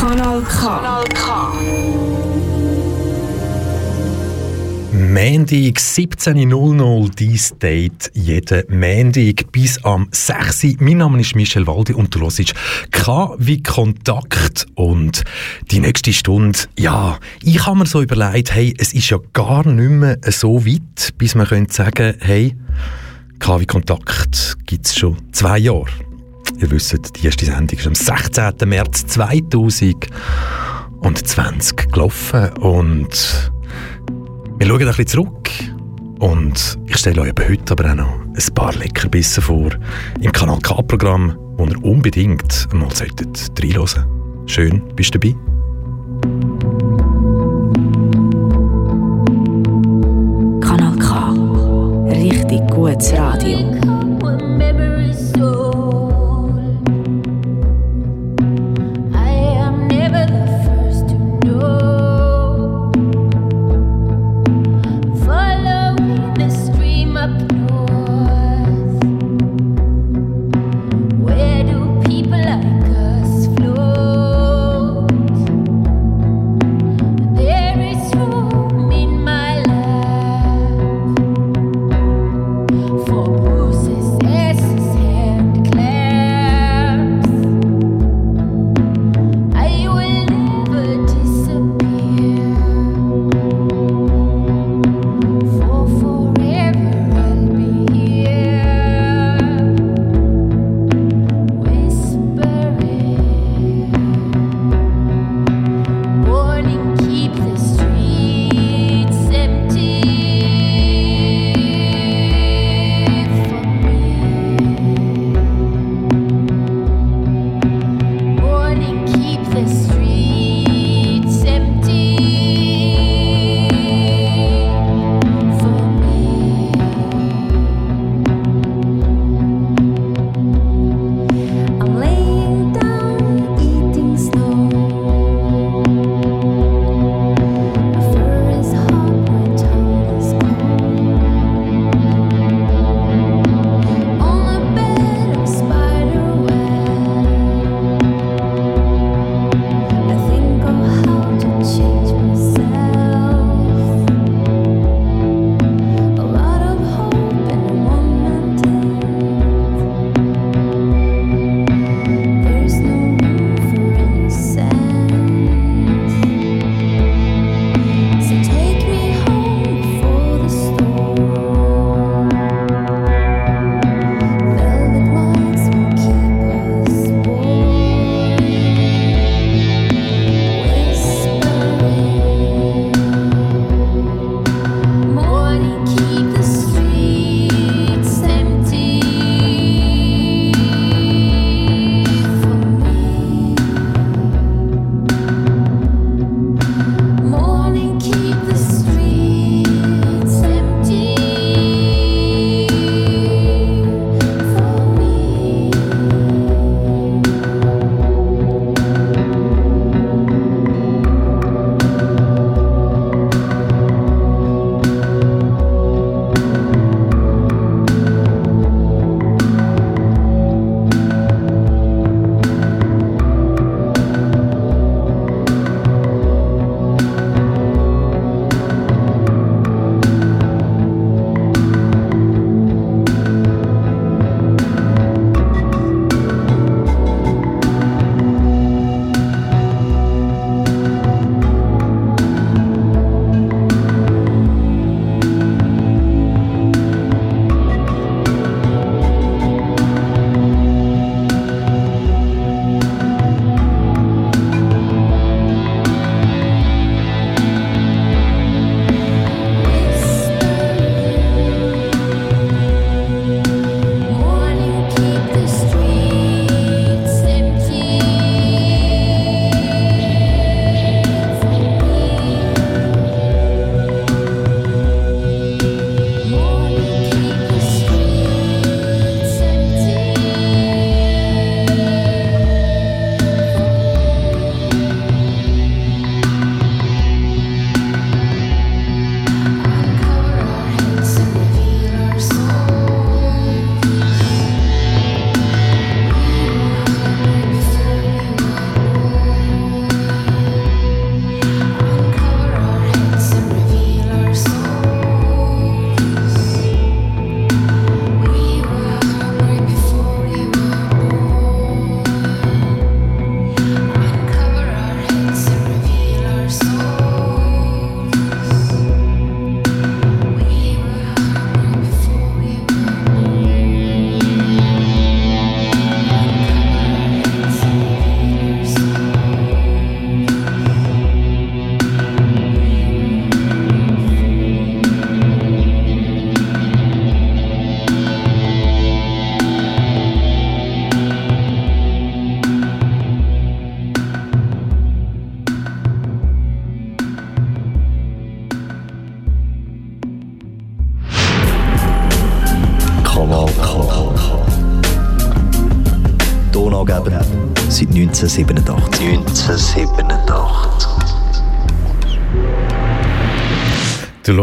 Kanal K. Montag 17.00 dies Date jeden Montag bis am 6. Uhr. Mein Name ist Michel Waldi und du hörst K wie Kontakt. Und die nächste Stunde, ja, ich habe mir so überlegt, hey, es ist ja gar nicht mehr so weit, bis man könnte sagen, hey, K wie Kontakt gibt es schon zwei Jahre. Ihr wisst, die erste Sendung ist am 16. März 2020 gelaufen und wir schauen ein bisschen zurück und ich stelle euch heute aber auch noch ein paar Leckerbissen vor im Kanal K-Programm, wo ihr unbedingt mal solltet. Schön, bist du dabei? Richtig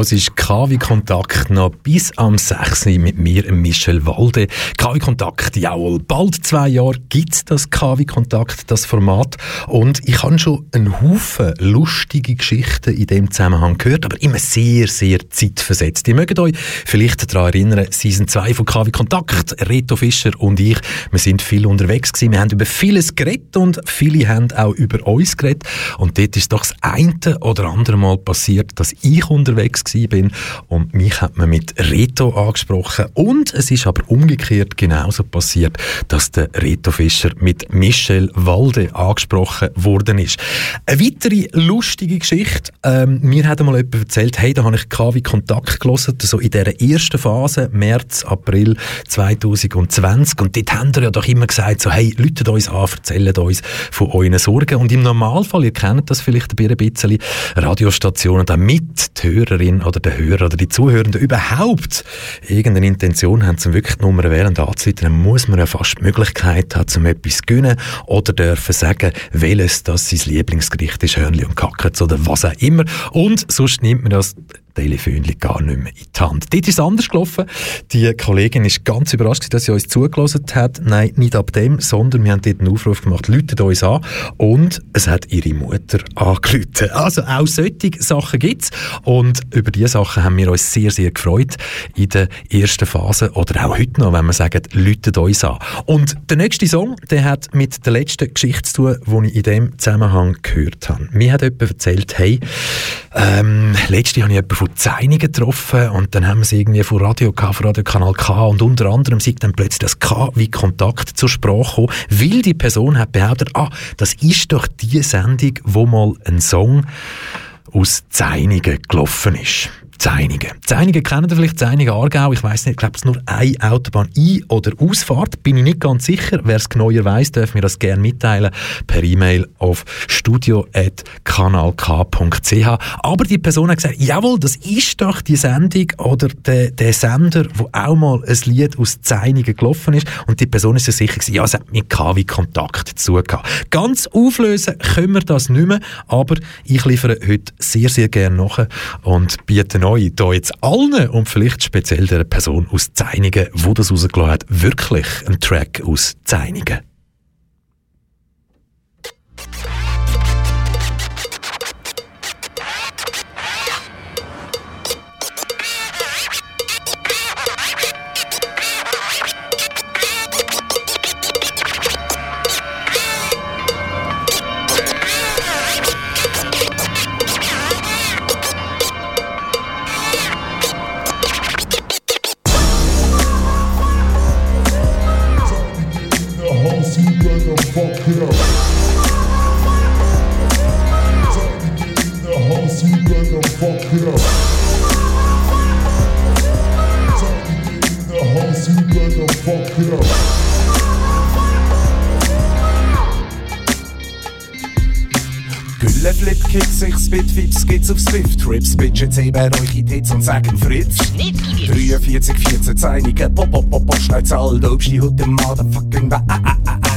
Du hörst KW Kontakt noch bis am 6. mit mir, Michel Walde. KW Kontakt, jawohl, bald zwei Jahre gibt es das KW Kontakt, das Format. Und ich habe schon einen Haufen lustige Geschichten in dem Zusammenhang gehört, aber immer sehr, sehr zeitversetzt. Ihr mögt euch vielleicht daran erinnern, Season 2 von KW Kontakt, Reto Fischer und ich, wir sind viel unterwegs gewesen. Wir haben über vieles geredet und viele haben auch über uns geredet. Und dort ist doch das eine oder andere Mal passiert, dass ich unterwegs unterwegs bin. Und mich hat man mit Reto angesprochen. Und es ist aber umgekehrt genauso passiert, dass der Reto Fischer mit Michel Walde angesprochen worden ist. Eine weitere lustige Geschichte, ähm, mir hat einmal jemand erzählt, hey, da habe ich KW Kontakt gelesen, so in dieser ersten Phase, März, April 2020 und dort haben wir ja doch immer gesagt, so, hey, läutet uns an, erzählt uns von euren Sorgen. Und im Normalfall, ihr kennt das vielleicht ein bisschen, Radiostationen, damit die Hörer Hörerin oder der Hörer oder die Zuhörenden überhaupt irgendeine Intention haben, zum wirklich die Nummer während anzuleiten, dann muss man ja fast die Möglichkeit haben, zum etwas zu gewinnen oder dürfen sagen, welches das sein Lieblingsgericht ist, Hörnli und Kackets oder was auch immer. Und sonst nimmt man das Telefönli gar nicht mehr in die Hand. Dort ist es anders gelaufen. Die Kollegin ist ganz überrascht, dass sie uns zugelassen hat. Nein, nicht ab dem, sondern wir haben dort einen Aufruf gemacht, läutet uns an und es hat ihre Mutter angerufen. Also auch solche Sachen gibt es und über diese Sachen haben wir uns sehr, sehr gefreut in der ersten Phase oder auch heute noch, wenn wir sagen, läutet uns an. Und der nächste Song, der hat mit der letzten Geschichte zu tun, die ich in dem Zusammenhang gehört habe. Mir hat jemand erzählt, hey, ähm, letzte habe ich jemanden Zeinigen getroffen und dann haben wir sie irgendwie von Radio K, von Radio Kanal K und unter anderem sieht dann plötzlich das K wie Kontakt zur Sprache gekommen, weil die Person hat behauptet, ah, das ist doch die Sendung, wo mal ein Song aus Zeinigen gelaufen ist. Zeinigen. Zeinigen kennen vielleicht Zeinigen Aargau. Ich weiß nicht, ich es nur eine Autobahn Ein- oder Ausfahrt. Bin ich nicht ganz sicher. Wer es genauer weiss, darf mir das gerne mitteilen per E-Mail auf studio.kanalk.ch. Aber die Person hat gesagt, jawohl, das ist doch die Sendung oder der, der Sender, wo auch mal ein Lied aus Zeinigen gelaufen ist. Und die Person ist sich sicher gewesen, ja, es hat mit KW Kontakt dazu gehabt. Ganz auflösen können wir das nicht mehr, aber ich liefere heute sehr, sehr gerne nach und biete neu da jetzt allen und vielleicht speziell der Person aus Zeinigen, wo das rausgelassen hat, wirklich ein Track aus Zeinigen. Geht's auf Swift-Trips. Bitches heben euch in Tits und sagen Fritz. 43, 14, einige Pop, Pop, Pop, Postleitzahl. Dobst heute Motherfucking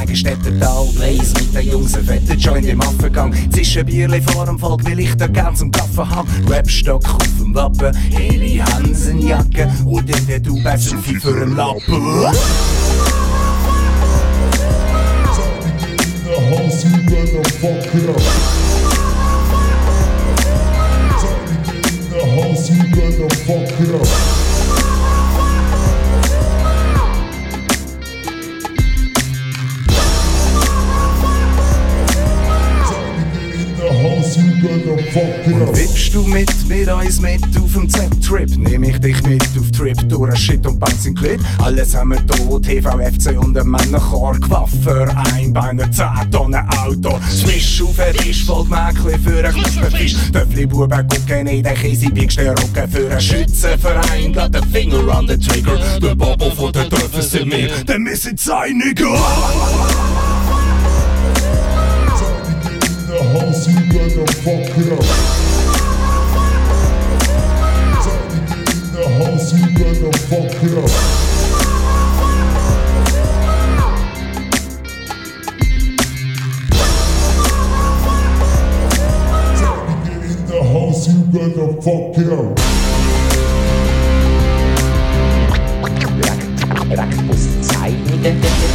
Gestädter Tal. Blaze mit den Jungs, ein fetter Joint im Affengang. Zwischen Bierli vor dem Volk will ich da gern zum Kaffee haben. Rapstock auf dem Wappen, Heli Hansenjacke und in der Du besser viel für einen Lappen. House, you better fuck it up. House, Und wippst du mit mir uns mit auf dem Z-Trip? Nehm ich dich mit auf Trip durch Shit und Bouncing Clip. Alles haben wir tot, TVFC und ein Männerchor. Gewaffer, Einbeiner, 10 Tonnen Auto. Swish auf ein Tisch, voll Mäckli für ein Knusperfisch. Töffli Buben gucken in den Käse, biegst den Rücken für einen Schützenverein. Got the finger on the trigger. Der Bobo von der Dörfer sind wir, denn wir sind you gonna fuck it up. Tiny in the house, you gonna fuck it up. Tiny in the house, you gonna fuck it up. Rak, rak, rak, pust, zeig,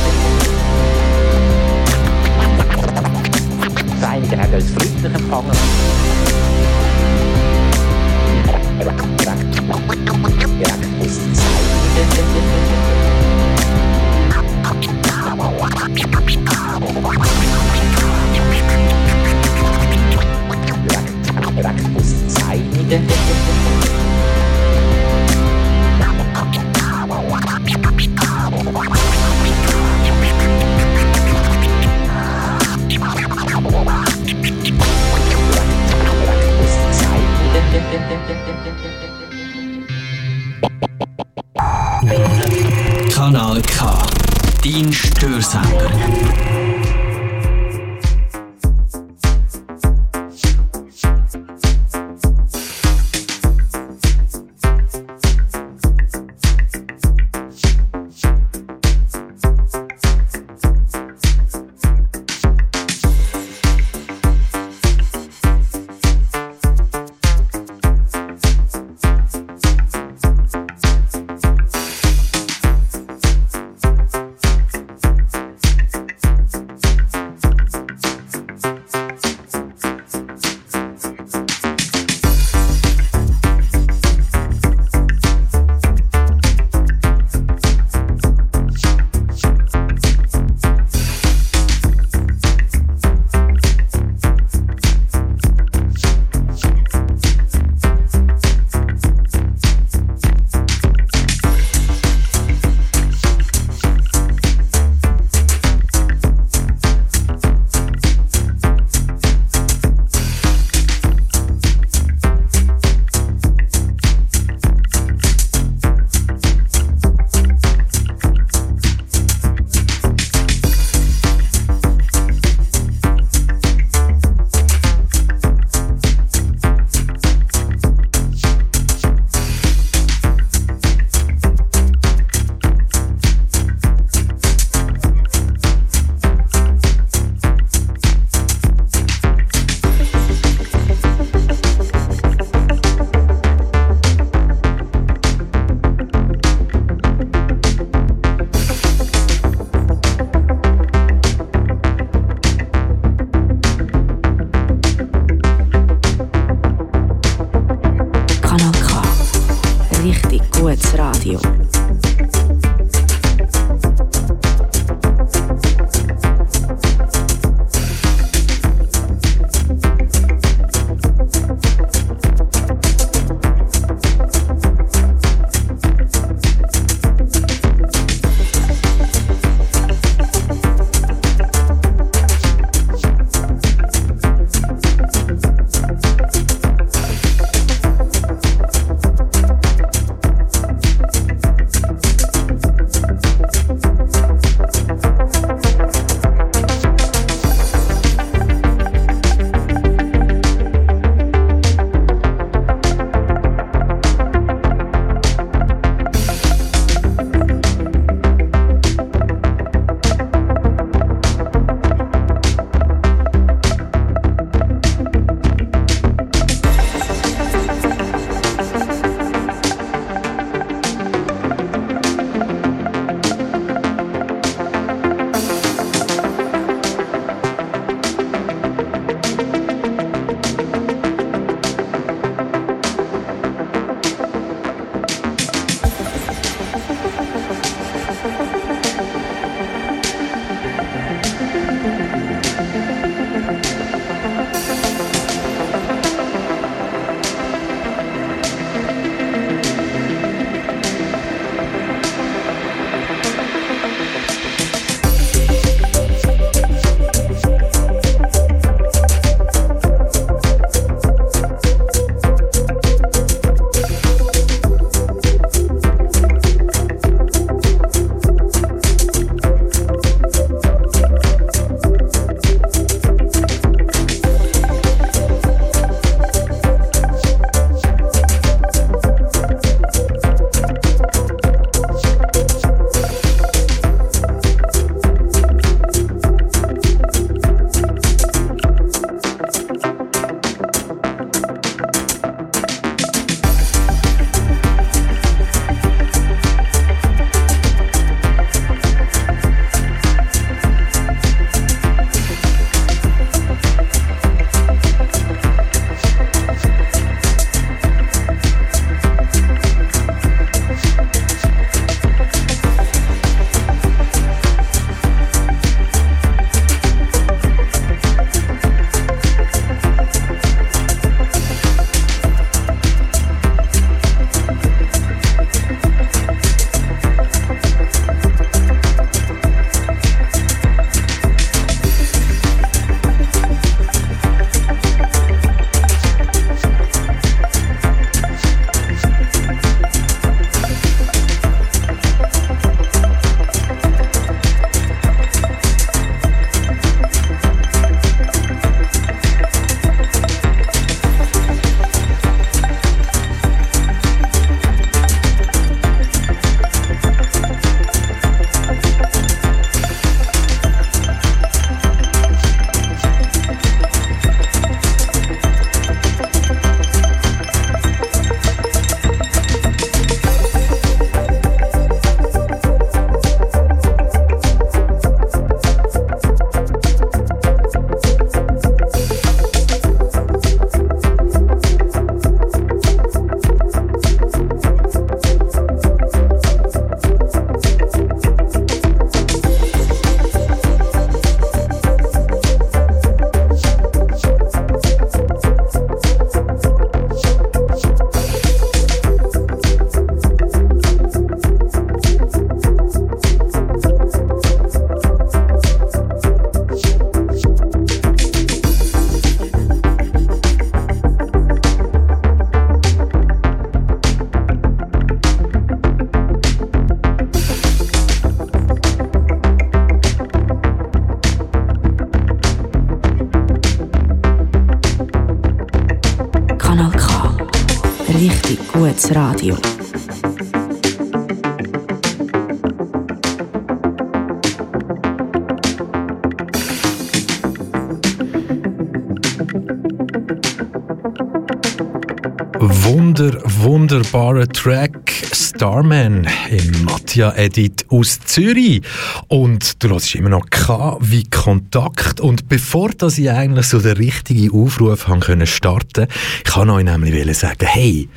im Mattia Edit aus Zürich. Und du hörst immer noch K wie Kontakt. Und bevor dass ich eigentlich so den richtigen Aufruf haben können starten, kann euch nämlich sagen, hey,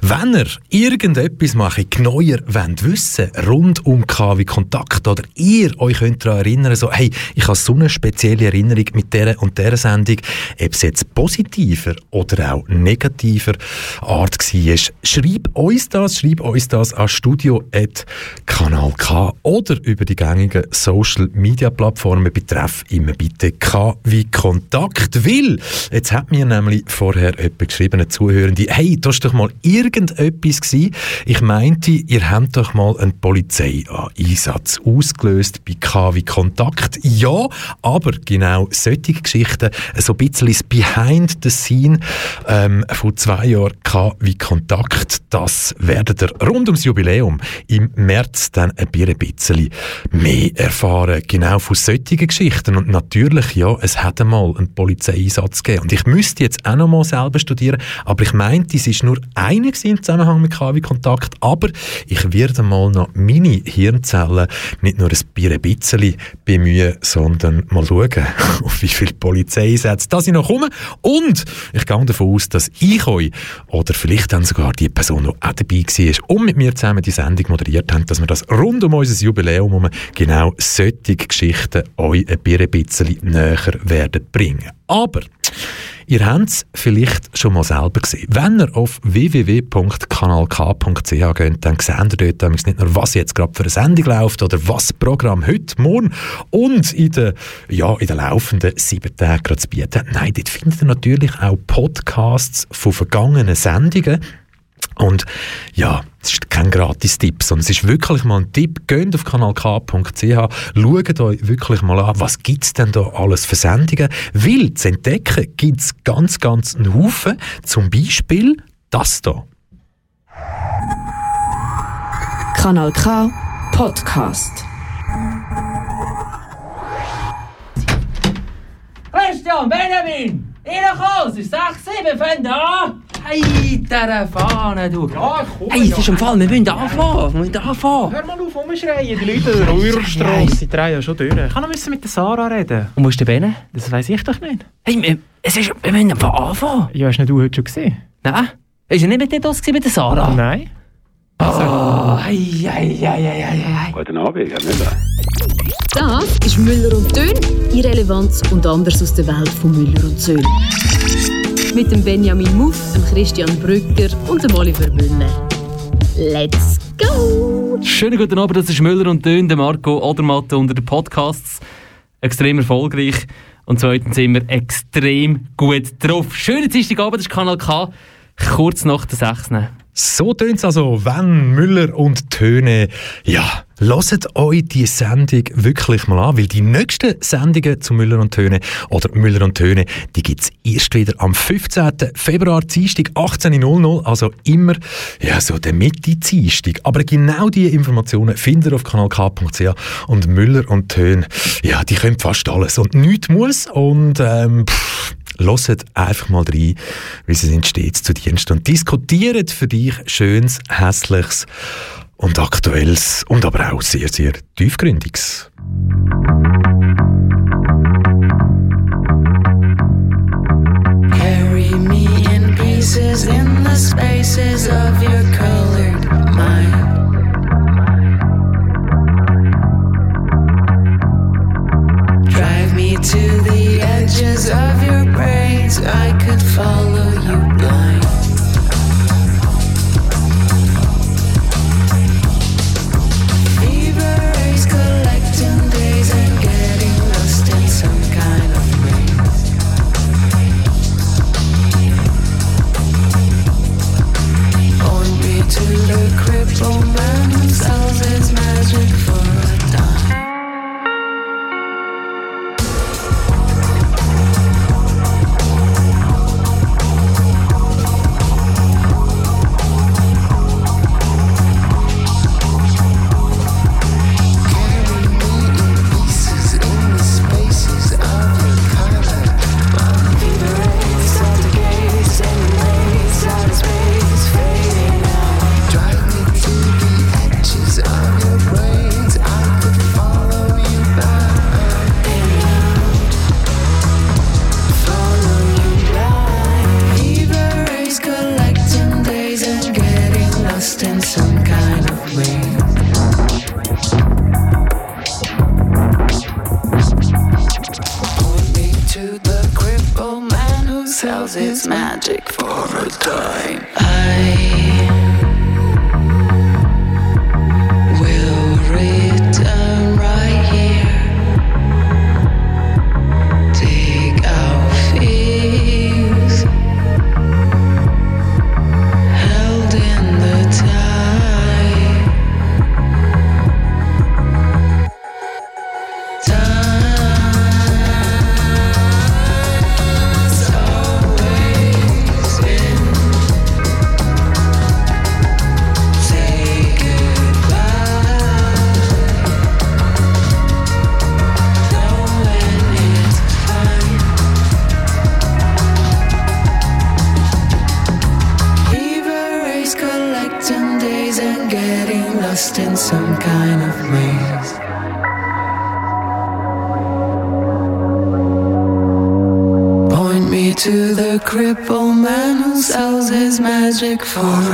wenn ihr irgendetwas macht, genauer wollt wissen, rund um KW Kontakt, oder ihr euch könnt daran erinnern, so, hey, ich habe so eine spezielle Erinnerung mit dieser und dieser Sendung, ob es jetzt positiver oder auch negativer Art war, schreib uns das, schreib uns das an studio.kanal K oder über die gängigen Social Media Plattformen betreff immer bitte K wie Kontakt, weil jetzt hat mir nämlich vorher jemand geschrieben, eine Zuhörende, hey, du hast doch mal irgendetwas gewesen. Ich meinte, ihr habt doch mal einen Polizeieinsatz ausgelöst bei KW Kontakt. Ja, aber genau solche Geschichten, so ein bisschen das Behind the Scene ähm, von zwei Jahren KW Kontakt, das werdet ihr rund ums Jubiläum im März dann ein bisschen mehr erfahren. Genau von solchen Geschichten. Und natürlich, ja, es hat einmal einen Polizeieinsatz gegeben. Und ich müsste jetzt auch noch mal selber studieren, aber ich meinte, es ist nur eine im Zusammenhang mit KW-Kontakt, aber ich werde mal noch meine Hirnzellen nicht nur ein bisschen bemühen, sondern mal schauen, auf wie viele Polizeisätze dass ich noch komme. Und ich gehe davon aus, dass ich euch oder vielleicht dann sogar die Person, die auch dabei war und mit mir zusammen die Sendung moderiert hat, dass wir das rund um unser Jubiläum um genau solche Geschichten euch ein bisschen näher werden bringen. Aber Ihr habt es vielleicht schon mal selber gesehen. Wenn ihr auf www.kanalk.ch geht, dann seht ihr dort nicht nur, was jetzt gerade für eine Sendung läuft oder was Programm heute, morgen und in den, ja, in den laufenden sieben Tagen zu bieten. Nein, dort findet ihr natürlich auch Podcasts von vergangenen Sendungen und ja, es ist kein Gratis-Tipp, sondern es ist wirklich mal ein Tipp. Geht auf kanalk.ch, schaut euch wirklich mal an, was gibt es denn da alles für Sendungen. Weil zu entdecken gibt es ganz, ganz einen Haufen. Zum Beispiel das hier. Kanal K Podcast. Christian, Benjamin! Reinkommen, es ist 6, 7, fangen an! Hey, dieser Fahne, du! Ja, ich komme, Hey, es ist ja. im Fall, wir müssen anfangen! Wir müssen anfangen! Hör mal auf, rumschreien, die Leute Röhrstrasse, die drehen ja schon durch. Ich kann noch müssen mit der Sarah reden. Und wo ist der Bene? Das weiss ich doch nicht. Hey, wir, es ist, wir müssen einfach anfangen! Ja, hast nicht du heute schon gesehen? Nein? Ist er nicht mit dir das gewesen, mit der Sarah? Nein. Oh, ei, ei, ei, ei, ei. Guten Abend, Herr Müller. Das ist Müller und Dön, Irrelevanz und anders aus der Welt von Müller und Söhn. Mit dem Benjamin Muff, dem Christian Brücker und dem Oliver Müller. Let's go! Schönen guten Abend, das ist Müller und Dön, der Marco Odermatt unter den Podcasts. Extrem erfolgreich. Und zweitens sind wir extrem gut drauf. Schönen Dienstagabend, das ist Kanal K. Kurz nach der 6. So tönt also, wenn Müller und Töne, ja, Hört euch die Sendung wirklich mal an, weil die nächsten Sendungen zu Müller und Töne oder Müller und Töne, die gibt es erst wieder am 15. Februar, Dienstag, 18.00, also immer ja, so der Mitte Dienstag. Aber genau diese Informationen findet ihr auf kanalk.ch und Müller und Töne, ja, die können fast alles und nichts muss und ähm, pff, Hört einfach mal rein, wie sie sind stets zu Dienst und diskutiert für dich Schönes, Hässliches und Aktuelles und aber auch sehr, sehr Tiefgründiges. Carry me in pieces in the spaces of your colored mind. I for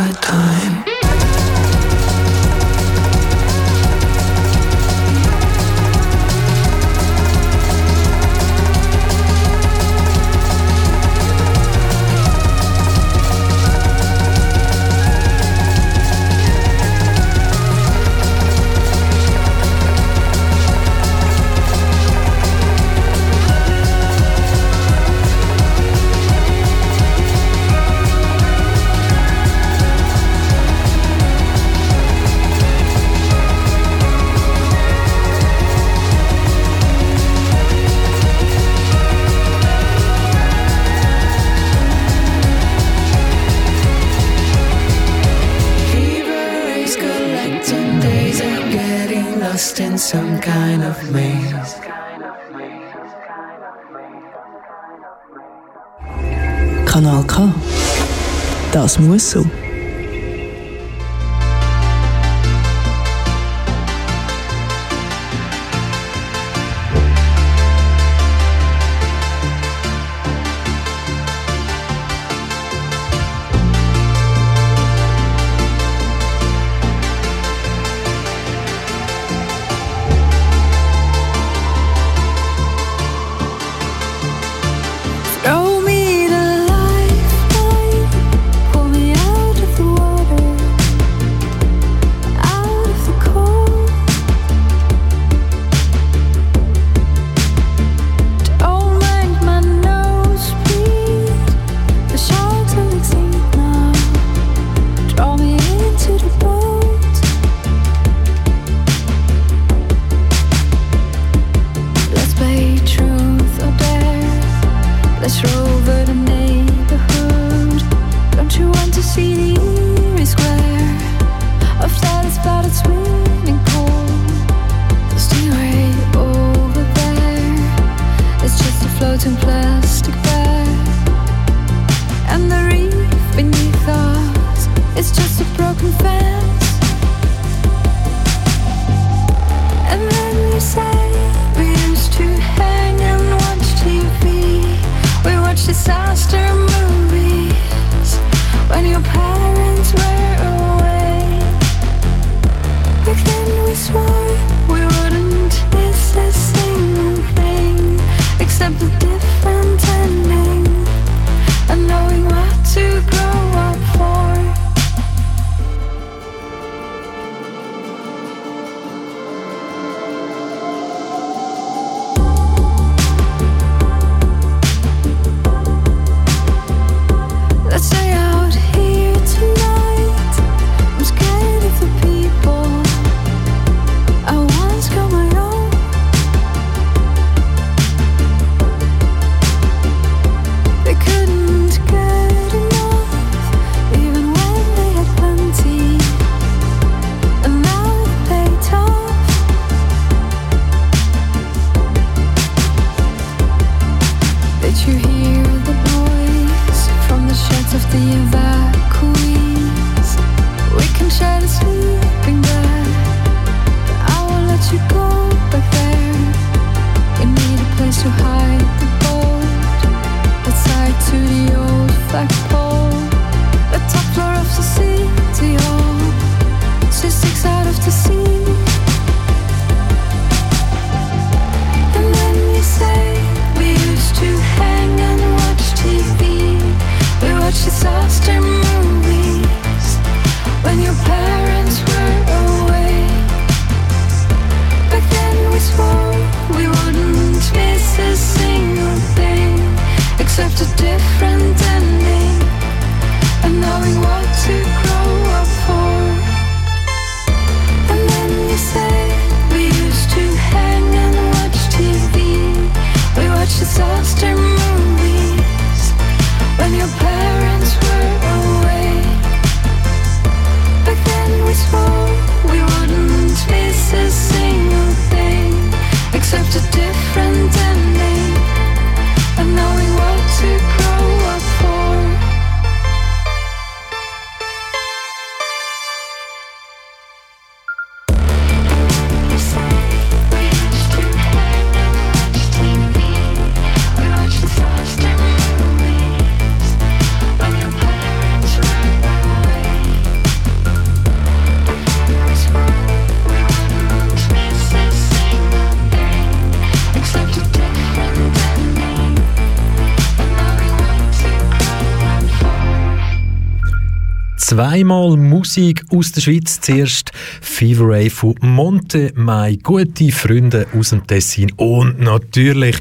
Zweimal Musik aus der Schweiz. Zuerst Fever Ray von Monte, meine gute Freunde aus dem Tessin. Und natürlich,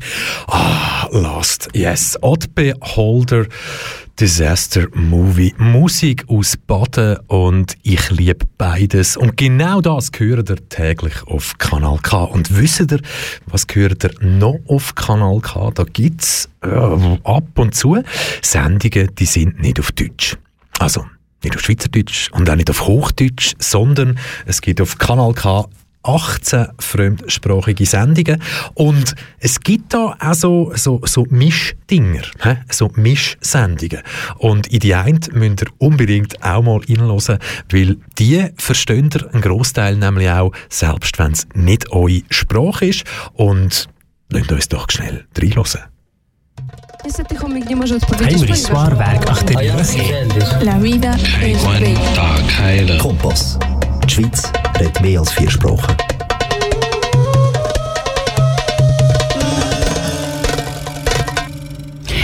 ah, Last, yes, Odd Beholder, Disaster Movie. Musik aus Baden und ich liebe beides. Und genau das hört ihr täglich auf Kanal K. Und wisst ihr, was hört ihr noch auf Kanal K? Da gibt's äh, ab und zu Sendungen, die sind nicht auf Deutsch. Also, nicht auf Schweizerdeutsch und auch nicht auf Hochdeutsch, sondern es gibt auf Kanal K 18 fremdsprachige Sendungen. Und es gibt da auch so, so, so Mischdinger, so Mischsendungen. Und in die einen müsst ihr unbedingt auch mal reinhören, weil die verstehen ihr einen Grossteil nämlich auch, selbst wenn es nicht eure Sprache ist. Und lasst uns doch schnell reinhören. Heinrich Swarberg, Achterwürche. La vida es bella. Kompass. Die Schweiz redet mehr als vier Sprachen.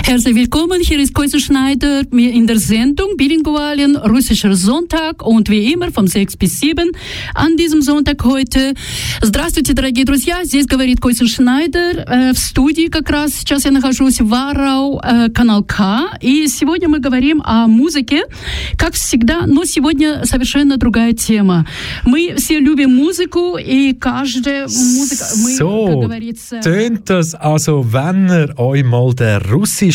Herzlich willkommen, hier ist Koise Schneider mir in der Sendung Bilingualien, russischer Sonntag und wie immer von 6 bis 7 an diesem Sonntag heute. Здравствуйте, дорогие друзья, здесь говорит Койсин Шнайдер, э, в студии как раз сейчас я нахожусь в Варау, э, канал К, и сегодня мы говорим о музыке, как всегда, но сегодня совершенно другая тема. Мы все любим музыку, и каждая музыка, мы, как So, говорится... tönt das also, wenn ihr euch mal den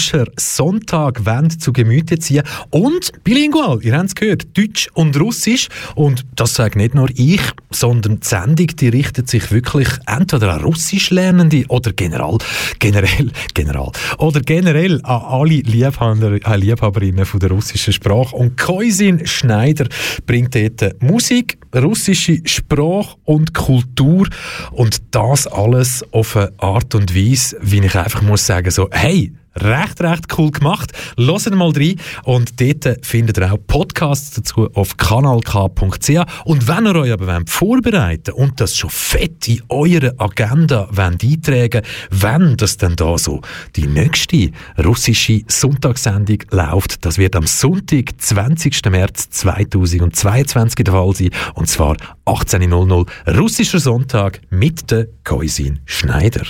russischen Sonntag wollt, zu Gemüte ziehen. Und bilingual, ihr habt es gehört, Deutsch und Russisch. Und das sage nicht nur ich, sondern die Sendung, die richtet sich wirklich entweder an Russischlernende oder general, generell, general, oder generell an alle Liebhaber, äh, Liebhaberinnen von der russischen Sprache. Und Koisin Schneider bringt dort Musik, russische Sprache und Kultur. Und das alles auf eine Art und Weise, wie ich einfach muss sagen, so, hey, recht, recht cool gemacht. Hört mal rein und dort findet ihr auch Podcasts dazu auf kanalk.ch und wenn ihr euch aber wollt vorbereiten und das schon fett in eure Agenda wollt eintragen wenn das dann da so die nächste russische Sonntagssendung läuft, das wird am Sonntag, 20. März 2022 der Fall sein und zwar 18.00 russischer Sonntag mit der Koisin Schneider.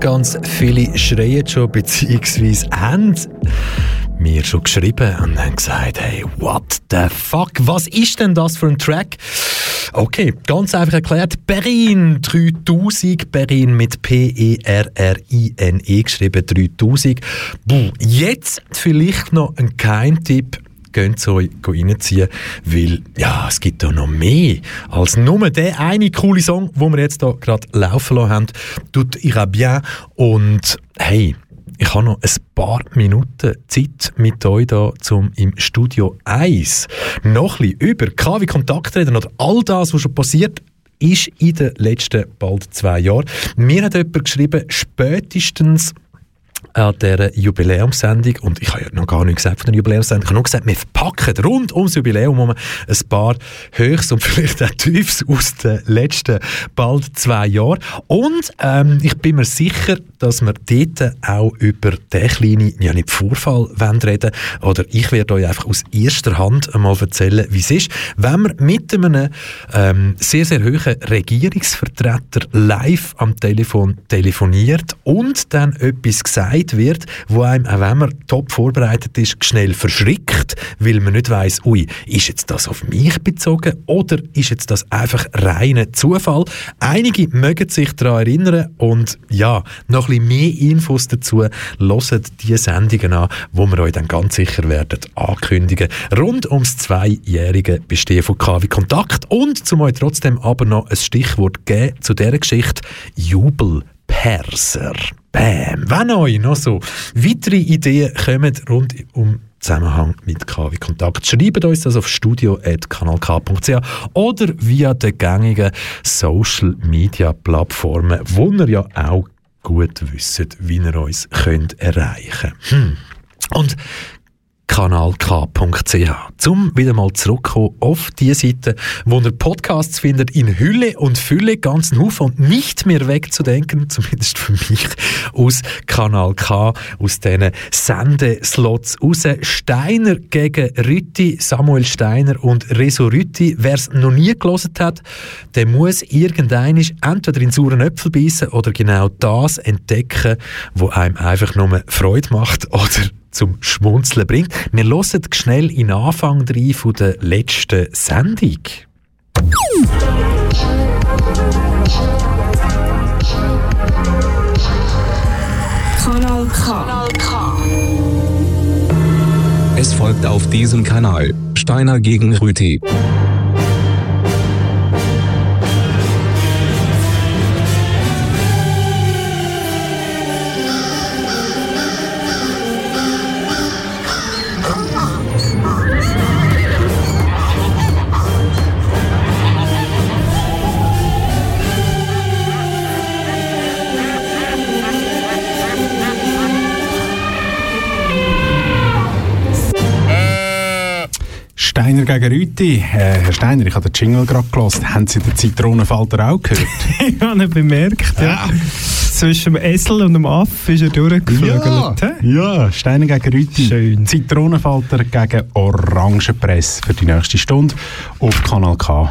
Ganz, viele schreien schon, beziehungsweise haben mir schon geschrieben und haben gesagt, hey, what the fuck, was ist denn das für ein Track? Okay, ganz einfach erklärt, Perrin 3000, Perrin mit P-E-R-R-I-N-E geschrieben, 3000. Buh, jetzt vielleicht noch ein Geheimtipp, Es euch reinziehen, weil ja, es gibt da noch mehr als nur der eine coole Song, den wir jetzt da gerade laufen lassen haben, «Tout ira bien» und hey, ich habe noch ein paar Minuten Zeit mit euch da zum im Studio 1 noch ein bisschen über KW Kontakt reden oder all das, was schon passiert ist in den letzten bald zwei Jahren. Mir hat jemand geschrieben, spätestens an dieser Jubiläumssendung, und ich habe ja noch gar nicht gesagt von der Jubiläumssendung, ich habe nur gesagt, wir packen rund ums Jubiläum um ein paar Höchst und vielleicht auch Tiefs aus den letzten bald zwei Jahren. Und ähm, ich bin mir sicher, dass wir dort auch über den kleinen, ja nicht Vorfall wollen reden. Oder ich werde euch einfach aus erster Hand einmal erzählen, wie es ist, wenn man mit einem ähm, sehr, sehr hohen Regierungsvertreter live am Telefon telefoniert und dann etwas gesagt wird, wo einem, auch wenn man top vorbereitet ist, schnell verschrickt, weil man nicht weiß, ui, ist jetzt das auf mich bezogen oder ist jetzt das einfach reiner Zufall? Einige mögen sich daran erinnern und ja, noch ein bisschen mehr Infos dazu, hört die Sendungen an, wo wir euch dann ganz sicher werden ankündigen. Rund ums zweijährige Bestehen von KW Kontakt und zum euch trotzdem aber noch ein Stichwort geben zu dieser Geschichte, Jubelperser. Bam! Wenn euch noch so weitere Ideen kommen rund um Zusammenhang mit KW Kontakt. Schreibt uns das auf studio.kanalk.ch oder via den gängigen Social Media Plattformen, wo ihr ja auch gut wisst, wie ihr uns könnt erreichen könnt. Hm. Und kanalk.ch. Zum wieder mal zurückkommen auf die Seite, wo ihr Podcasts findet in Hülle und Fülle, ganzen Haufen und nicht mehr wegzudenken, zumindest für mich, aus Kanal K, aus diesen Sendeslots raus. Steiner gegen Rütti, Samuel Steiner und Reso Rütti. Wer es noch nie gelesen hat, der muss irgendeinisch entweder in sauren Äpfel beißen oder genau das entdecken, wo einem einfach nur Freude macht oder zum Schmunzeln bringt. Wir hören schnell in den Anfang rein von der letzten Sendung. Kanal K. Es folgt auf diesem Kanal Steiner gegen Rüti. Rüti. Äh, Herr Steiner, ich habe den Jingle gerade gelesen. Haben Sie den Zitronenfalter auch gehört? ich habe ihn bemerkt, ja. Zwischen dem Esel und dem Aff ist er durchgeflügelt. Ja, ja, Steiner gegen Rüti. Schön. Zitronenfalter gegen Orangenpress für die nächste Stunde auf Kanal K.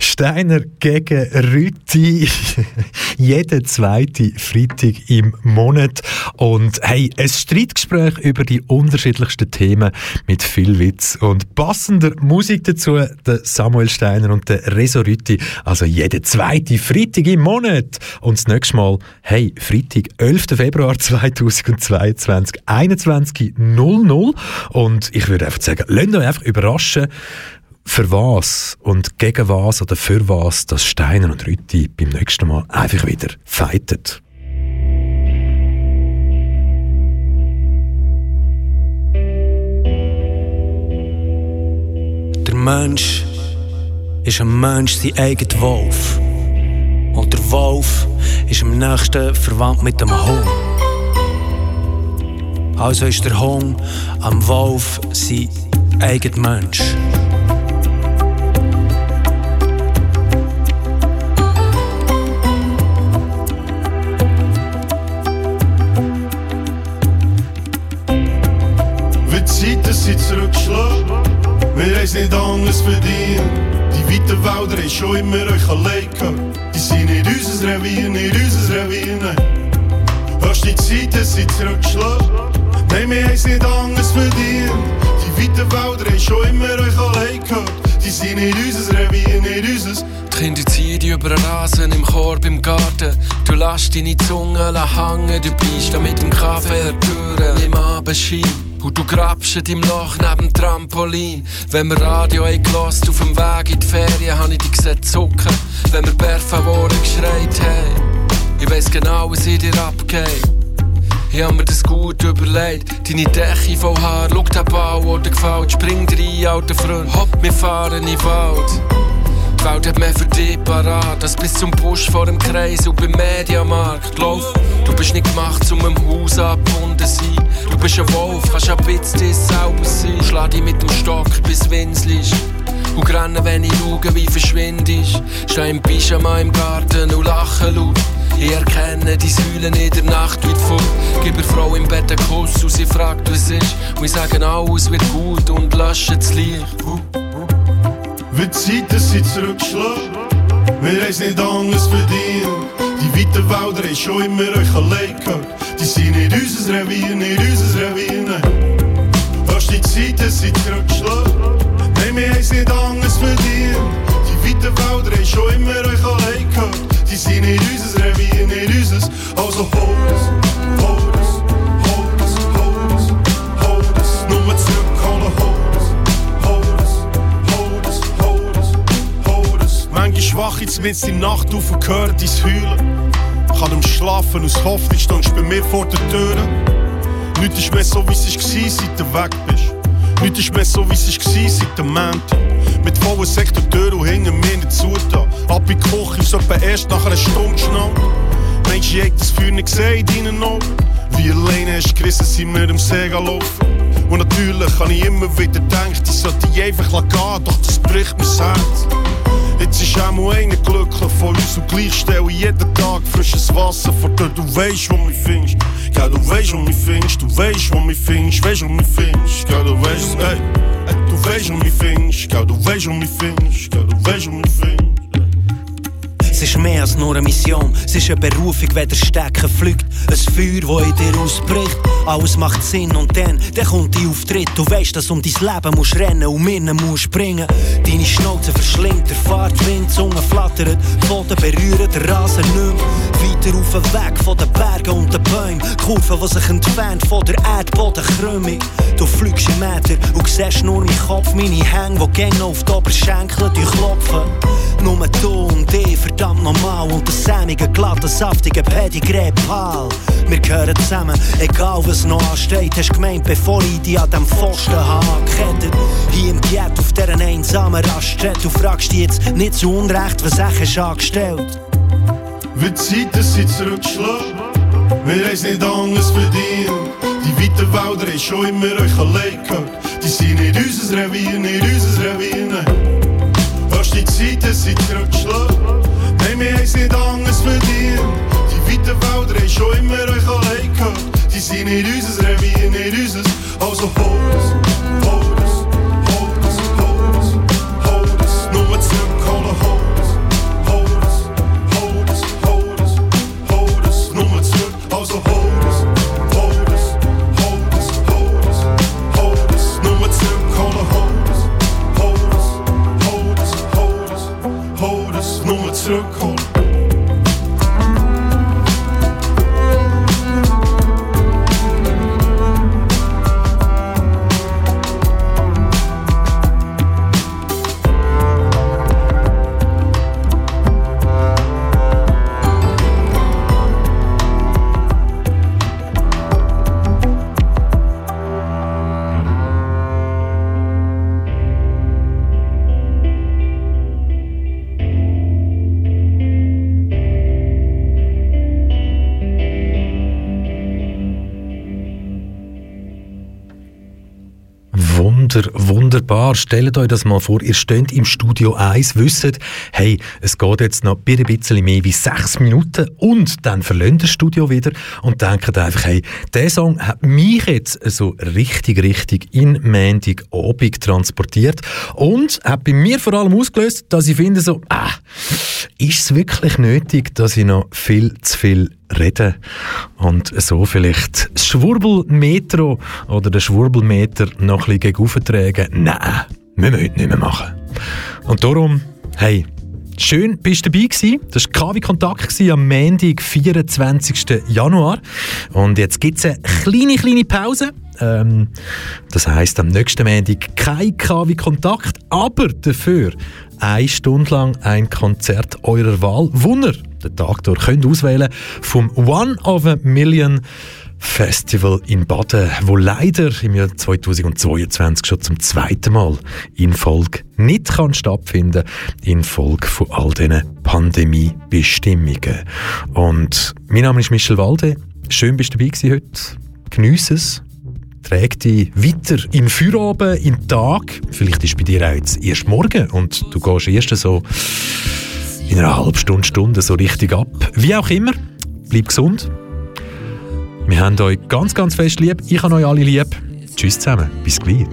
Steiner gegen Rütti. Jeden zweiten Freitag im Monat. Und hey, ein Streitgespräch über die unterschiedlichsten Themen mit viel Witz und passender Musik dazu. Der Samuel Steiner und der Reso Rütti. Also jeden zweiten Freitag im Monat. Und das nächste Mal, hey, Freitag, 11. Februar 2022, 21.00. Und ich würde einfach sagen, lasst euch einfach überraschen, für was und gegen was oder für was das Steiner und Rütti beim nächsten Mal einfach wieder fightet. Der Mensch ist ein Mensch sein eigener Wolf. Und der Wolf ist am nächsten verwandt mit dem Hund. Also ist der Hund am Wolf sein eigener Mensch. Wir es nicht anders verdient. Die weiten Wälder haben schon immer euch allein. Die sind nicht unser Revier, nicht unser Revier. Hast die Zeit, dass sie zurückschlägt? Nein, wir haben es nicht anders verdient. Die weiten Wälder haben schon immer euch allein. Die sind nicht unser Revier, nicht unser. Die Kinder ziehen dich über den Rasen im Korb im Garten. Du lässt deine Zunge hängen, du bist da mit dem Kaffee der Türe im Abendschein. Und du grabst deinem Loch neben dem Trampolin. Wenn wir Radio eingelassen auf dem Weg in die Ferien, hab ich dich gesehen zucken. Wenn wir per favore geschreit haben. Ich weiss genau, was in dir abgeht. Ich hab mir das gut überlegt. Deine Decke voll Haar, schau den Bau, der dir gefällt. Spring rein, alter Freund, hopp, wir fahren in den Wald. Die Welt hat mehr für dich parat, als bis zum Busch vor dem Kreis und beim Mediamarkt. Lauf, du bist nicht gemacht, um im Haus abgebunden zu sein. Du bist ein Wolf, kannst ein bisschen dich selber sein. Schlag dich mit dem Stock bis winselst. Und rennen, wenn ich schaue, wie verschwindest. Steh im Pyjama im Garten und lache laut. Ich erkenne die Säulen in der Nacht weit vor. Gib der Frau im Bett einen Kuss und sie fragt, was ist. Und ich sage, alles wird gut und lösche das Licht. Wird Zeit, dass sie zurückschlägt? Wir haben es nicht anders verdient. Die weiten Wälder haben schon immer euch allein gehört. Die sind nicht unser Revier, nicht unser Revier, nein. Hast die Zeit, dass sie zurückschlägt? Nein, wir haben es nicht anders verdient. Die weiten Wälder haben schon immer euch allein gehört. Die sind nicht unser Revier, nicht unser. Also hol es, hol es, hol es, hol es, hol es. Nur zurückholen, hol es, hol es, hol es, hol es, hol es. Manchmal schwach jetzt mit in der Nacht auf und hört dein Heulen. Kann am Schlafen aus Hoffnung stehst bei mir vor der Tür. Nichts ist mehr so, wie es war, seit du weg bist. Nichts ist mehr so, wie es war, seit dem Montag. Mit vollen Sektortür und hinter mir nicht zugetan. Ab in die Küche ist etwa erst nach einer Stunde schnell. Mensch, ich hab das Feuer nicht gesehen in deinen Augen. Wie alleine hast du gerissen, sind wir im See laufen. Und natürlich habe ich immer wieder gedacht, ich sollte die einfach gehen, doch das bricht mir das Herz. Jetzt ist auch mal einer glücklich von uns und gleich stelle ich jeden Tag frisches Wasser vor dir. Du weißt, wo mich findest. Ja, du weißt, wo mich findest. Du weißt, wo mich findest. Weißt, wo mich findest. Ja, du weißt, ey. Du weißt, wo mich findest. Ja, du weißt, wo mich findest. Ja, du weißt, wo mich findest. Es ist mehr als nur eine Mission, es ist eine Berufung, wenn der Stecken fliegt. Ein Feuer, das in dir ausbricht. Alles macht Sinn und dann, dann kommt die Auftritt. Du weißt, dass um dein Leben musst rennen und Minnen musst springen. Deine Schnauze verschlingt, der Fahrtwind, die Zunge flattert, die Boden berühren den Rasen mehr. Weiter auf den Weg von den Bergen und den Bäumen. Kurven, die sich entfernt von der Erdbodenkrümmung. Du fliegst im Meter und siehst nur meinen Kopf, meine Hänge, die gerne auf die Oberschenkel durchklopfen. Nur du und ich, normal. Und der sämige, glatte, saftige Pedigree Pal. Wir gehören zusammen, egal was noch ansteht. Hast gemeint, bevor ich dich an dem Pfosten angekettet. Hier im Ghetto auf dieser einsamen Raststätte. Du fragst dich jetzt nicht zu Unrecht, was ich angestellt. Wird Zeit, dass sie zurückschlägt? Wir haben nicht anders verdient. Die weiten Wälder haben schon immer euch allein gehört. Die sind nicht unser Revier, nicht unser Revier, nein. Hast die Zeit, dass sie zurückschlägt? Wir haben es nicht anders verdient. Die weiten Wälder haben schon immer euch allein gehört. Die sind nicht unser Revier, nicht unser. Also hol es, hol es, wunderbar. Stellt euch das mal vor, ihr steht im Studio 1, wisst, hey, es geht jetzt noch ein bisschen mehr wie sechs Minuten und dann verlässt das Studio wieder und denkt einfach, hey, der Song hat mich jetzt so richtig, richtig in Mandig Abend transportiert und hat bei mir vor allem ausgelöst, dass ich finde so, ah, ist es wirklich nötig, dass ich noch viel zu viel reden und so vielleicht das Schwurbelmetro oder den Schwurbelmeter noch ein bisschen gegen. Nein, wir müssen nicht mehr machen. Und darum, hey, Schön, bist du dabei gewesen. Das war KW Kontakt am Montag, 24. Januar. Und jetzt gibt es eine kleine, kleine Pause. Ähm, das heisst, am nächsten Montag kein KW Kontakt, aber dafür eine Stunde lang ein Konzert eurer Wahl. Wunder, den Tag durch könnt auswählen vom One of a Million Festival in Baden, wo leider im Jahr 2022 schon zum zweiten Mal in Folge nicht kann stattfinden in Folge von all diesen Pandemiebestimmungen. Und mein Name ist Michel Walde. Schön bist du dabei gewesen heute. Geniesse es. Träg dich weiter in Feierabend, in den Tag. Vielleicht ist bei dir auch jetzt erst morgen und du gehst erst so in einer halben Stunde, Stunde so richtig ab. Wie auch immer, bleib gesund. Wir haben euch ganz, ganz fest lieb. Ich habe euch alle lieb. Tschüss zusammen. Bis gleich.